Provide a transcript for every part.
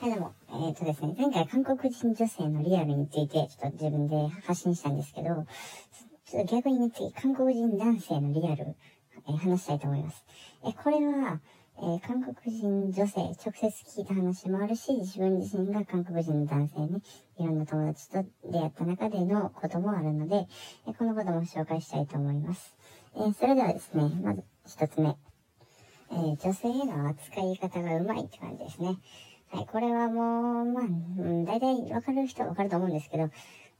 はい、でも、えっ、とですね、前回韓国人女性のリアルについてちょっと自分で発信したんですけど、ちょっと逆にね、次、韓国人男性のリアル、えー話したいと思います。え、これは、えー韓国人女性、直接聞いた話もあるし、自分自身が韓国人の男性ね、いろんな友達と出会った中でのこともあるので、えこのことも紹介したいと思います。えそれではですね、まず一つ目。え女性への扱い方がうまいって感じですね。はい、これはもう、まあ、大体わかる人はわかると思うんですけど、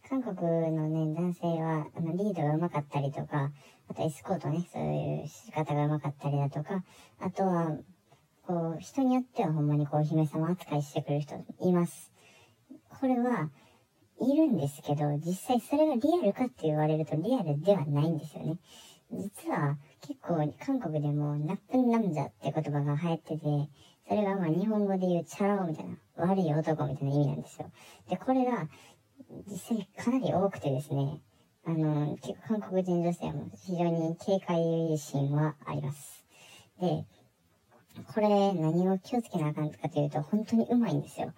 韓国のね、男性は、あの、リードがうまかったりとか、あとエスコートね、そういう仕方がうまかったりだとか、あとは、こう、人によってはほんまにこう、姫様扱いしてくれる人います。これは、いるんですけど、実際それがリアルかって言われるとリアルではないんですよね。実は結構韓国でもナップンナムジャって言葉が流行ってて、それがまあ日本語で言うチャラ男みたいな、悪い男みたいな意味なんですよ。で、これが実際かなり多くてですね、あの、結構韓国人女性も非常に警戒心はあります。で、これ何を気をつけなあかんかというと、本当にうまいんですよ。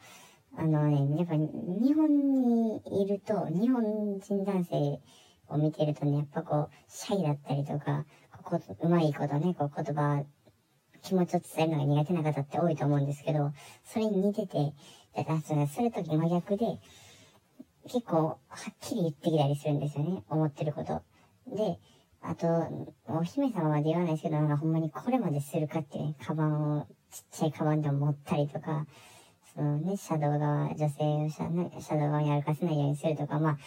あのね、やっぱ日本にいると、日本人男性を見てるとね、やっぱこう、シャイだったりとか、ここうまいことね、こう言葉、気持ちを伝えるのが苦手な方って多いと思うんですけど、それに似てて、だからそれそれと真逆で、結構はっきり言ってきたりするんですよね、思ってること。で、あと、お姫様まで言わないですけど、なんかほんまにこれまでするかっていうね、カバンを、ちっちゃいカバンでも持ったりとか、そのね、シャドウ側、女性をシャ,、シャドウ側に歩かせないようにするとか、まあ、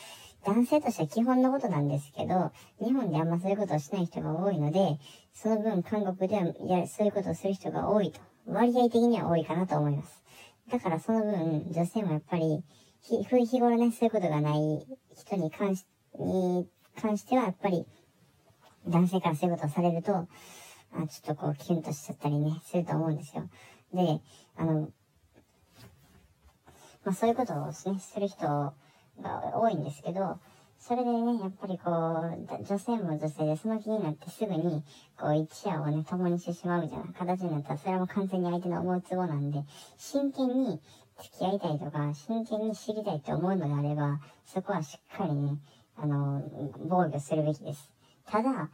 男性としては基本のことなんですけど、日本であんまそういうことをしない人が多いので、その分韓国では、や、そういうことをする人が多いと。割合的には多いかなと思います。だからその分、女性もやっぱり、ひ、ふ日頃ね、そういうことがない人に関し、に関しては、やっぱり、男性からそういうことをされると、あちょっとこう、キュンとしちゃったりね、すると思うんですよ。で、あの、まあそういうことをね、する人が多いんですけど、それでね、やっぱりこう、女性も女性でその気になってすぐに、こう、一夜をね、共にしてしまうみたいな形になったら、それはもう完全に相手の思うツボなんで、真剣に付き合いたいとか、真剣に知りたいと思うのであれば、そこはしっかりね、あの、防御するべきです。ただ、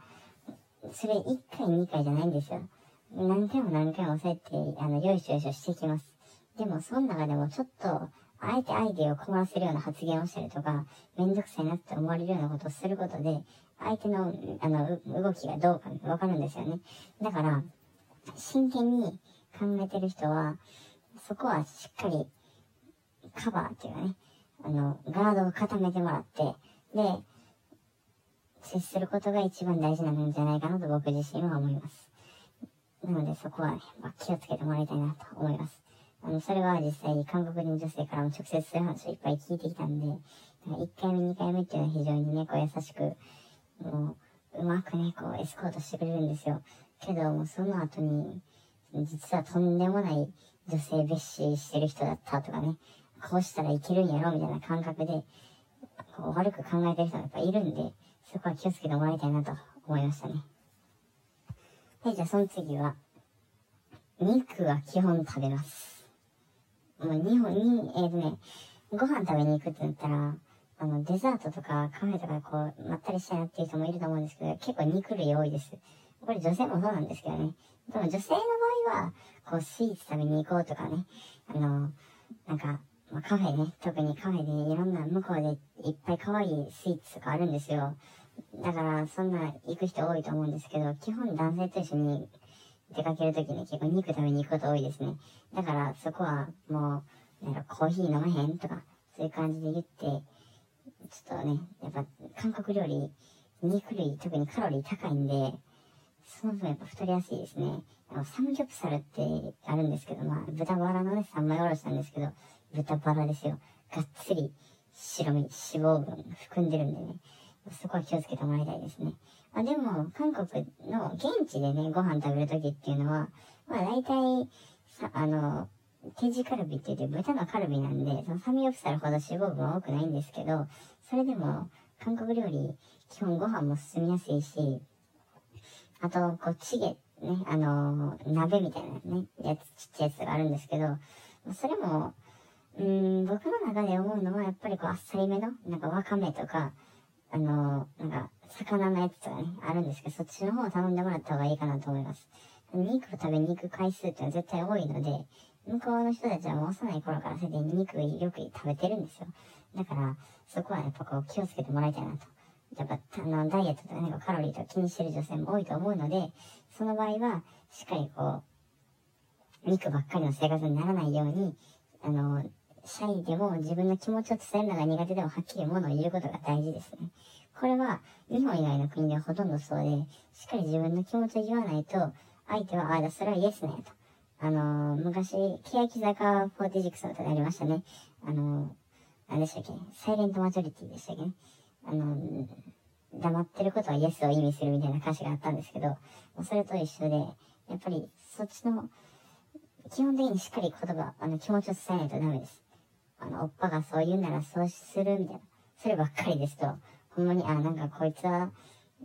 それ1回2回じゃないんですよ。何回も何回もそうやって、あの、よいしょよいしょしていきます。でも、その中でもちょっと、あえてアイデアを困らせるような発言をしたりとか、めんどくさいなって思われるようなことをすることで、相手の、あの、動きがどうかわかるんですよね。だから、真剣に考えてる人は、そこはしっかりカバーっていうかね、あの、ガードを固めてもらって、で、接することが一番大事なんじゃないかなと僕自身は思います。なのでそこはね、まあ、気をつけてもらいたいなと思います。それは実際に韓国人女性からも直接そういう話をいっぱい聞いてきたんで、1回目2回目っていうのは非常にね、こう優しく、もう、うまくね、こうエスコートしてくれるんですよ。けど、もうその後に、実はとんでもない女性蔑視してる人だったとかね、こうしたらいけるんやろみたいな感覚で、こう悪く考えてる人がやっぱいるんで、そこは気をつけてもらいたいなと思いましたね。はい、じゃあその次は、肉は基本食べます。もう日本に、えっ、とね、ご飯食べに行くってなったら、あの、デザートとかカフェとかこう、まったりしたいなっていう人もいると思うんですけど、結構肉類多いです。これ女性もそうなんですけどね。でも女性の場合は、こう、スイーツ食べに行こうとかね、あの、なんか、まあ、カフェね、特にカフェでいろんな向こうでいっぱい可愛いスイーツとかあるんですよ。だから、そんな行く人多いと思うんですけど、基本男性と一緒に出かけるときに結構肉食べに行くこと多いですね。だから、そこはもう、なんかコーヒー飲まへんとか、そういう感じで言って、ちょっとね、やっぱ韓国料理、肉類、特にカロリー高いんで、その分やっぱ太りやすいですね。あの、サムギョプサルってあるんですけど、まあ、豚バラのね、三枚おろしなんですけど、豚バラですよ。がっつり白身、脂肪分含んでるんでね、そこは気をつけてもらいたいですね。あでも、韓国の現地でね、ご飯食べるときっていうのは、まあ大体、さ、あの、手地カルビって言って豚のカルビなんで、そのサムギョプサルほど脂肪分多くないんですけど、それでも、韓国料理、基本ご飯も進みやすいし、あと、こう、チゲ、ね、あの、鍋みたいなね、やつ、ちっちゃいやつがあるんですけど、それも、うん、僕の中で思うのは、やっぱりこう、あっさりめの、なんかわかめとか、あの、なんか、魚のやつとかね、あるんですけど、そっちの方を頼んでもらった方がいいかなと思います。肉を食べに行く回数っていうのは絶対多いので、向こうの人たちはもう幼い頃からすでに肉よく食べてるんですよ。だから、そこはやっぱこう気をつけてもらいたいなと。やっぱ、あの、ダイエットとかなんかカロリーとか気にしてる女性も多いと思うので、その場合は、しっかりこう、肉ばっかりの生活にならないように、あの、シャイでも自分の気持ちを伝えるのが苦手でもはっきり物を言うことが大事ですね。これは日本以外の国ではほとんどそうで、しっかり自分の気持ちを言わないと、相手は、ああ、それはイエスね、と。あのー、昔、欅坂46の歌でありましたね。あのー、何でしたっけ？サイレントマジョリティでしたっけ？ね。あのー、黙ってることはイエスを意味するみたいな歌詞があったんですけど、それと一緒で、やっぱりそっちの、基本的にしっかり言葉、あの気持ちを伝えないとダメです。あの、おっぱがそう言うならそうするみたいな。そればっかりですと、ほんまに、あ、なんかこいつは、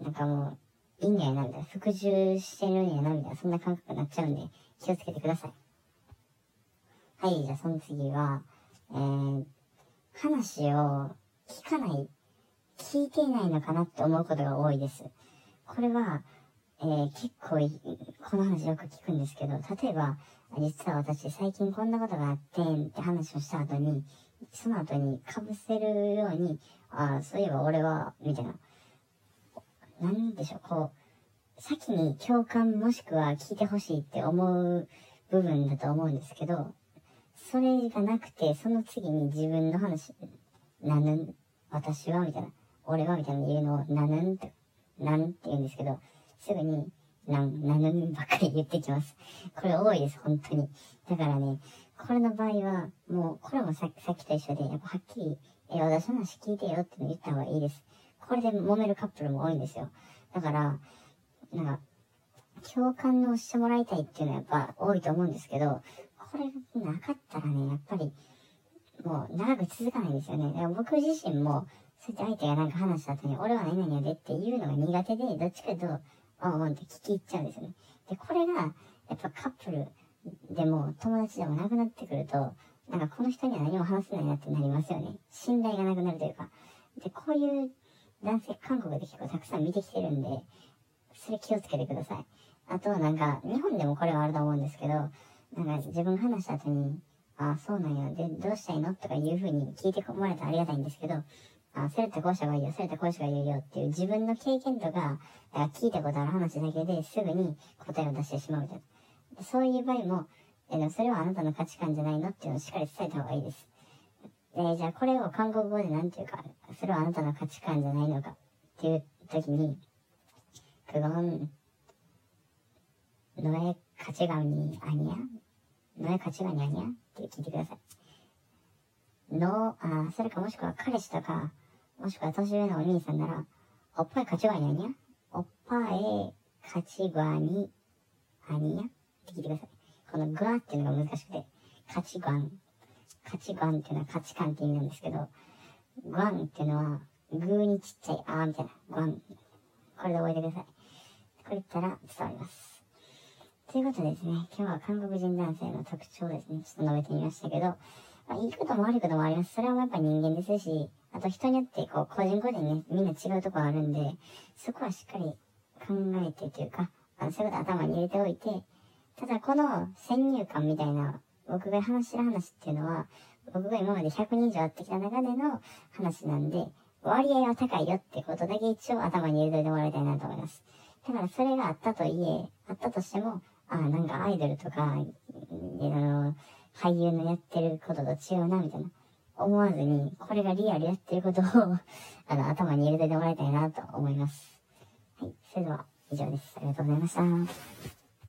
なんかもう、いいんやな、みたいな。服従してるんやな、みたいな。そんな感覚になっちゃうんで、気をつけてください。はい、じゃあその次は、えー、話を聞かない、聞いていないのかなって思うことが多いです。これは、えー、結構この話よく聞くんですけど、例えば、実は私最近こんなことがあってんって話をした後に、その後に被せるように、ああ、そういえば俺は、みたいな。なんでしょう、こう、先に共感もしくは聞いてほしいって思う部分だと思うんですけど、それがなくて、その次に自分の話、なぬん、私はみたいな、俺はみたいな言うのを、なぬんって、なんって言うんですけど、すぐに、なん、なぬんばっかり言ってきます。これ多いです、本当に。だからね、これの場合は、もう、これもさっさっきと一緒で、やっぱはっきり、え、私の話聞いてよって言った方がいいです。これで揉めるカップルも多いんですよ。だから、なんか、共感をしてもらいたいっていうのはやっぱ多いと思うんですけど、これがなかったらね、やっぱり、もう長く続かないんですよね。僕自身も、そうやって相手がなんか話した後に、俺は何々やでっていうのが苦手で、どっちかというと、あんって聞き入っちゃうんですよね。で、これが、やっぱカップルでも友達でもなくなってくると、なんかこの人には何も話せないなってなりますよね。信頼がなくなるというか。で、こういう男性、韓国で結構たくさん見てきてるんで、それ気をつけてください。あとはなんか、日本でもこれはあると思うんですけど、なんか自分話した後に、ああ、そうなんや。で、どうしたいのとかいう風に聞いてもらえたらありがたいんですけど、あ、それってこうした方がいいよ、それってこうした方がいいよっていう自分の経験とか、か聞いたことある話だけですぐに答えを出してしまうみたいな。そういう場合も、えー、それはあなたの価値観じゃないのっていうのをしっかり伝えた方がいいです。えー、じゃあこれを韓国語で何て言うか、それはあなたの価値観じゃないのかっていう時に、그건너의가치관이아니야너의가치관이아니야って聞いてください。の、あ、それかもしくは彼氏とか、もしくは年上のお兄さんなら、おっぱい가치관이아니야오빠의가치관이아니야って 聞いてください。このグワっていうのが難しくて、価値観。価値観っていうのは価値観って意味なんですけど、グワンっていうのは、グーにちっちゃい、あーみたいな、グワン。これで覚えてください。これ言ったら伝わります。ということでですね、今日は韓国人男性の特徴ですね、ちょっと述べてみましたけど、まあ、いいことも悪いこともあります。それはやっぱ人間ですし、あと人によってこう、個人個人ね、みんな違うところあるんで、そこはしっかり考えてというか、あのそういうこと頭に入れておいて、ただこの先入観みたいな、僕が話してる話っていうのは、僕が今まで100人以上会ってきた中での話なんで、割合は高いよってことだけ一応頭に入れといてもらいたいなと思います。だからそれがあったといえ、あったとしても、ああ、なんかアイドルとか、あの、俳優のやってることと違うな、みたいな。思わずに、これがリアルやってることをあの、頭に入れておいてもらいたいなと思います。はい。それでは、以上です。ありがとうございました。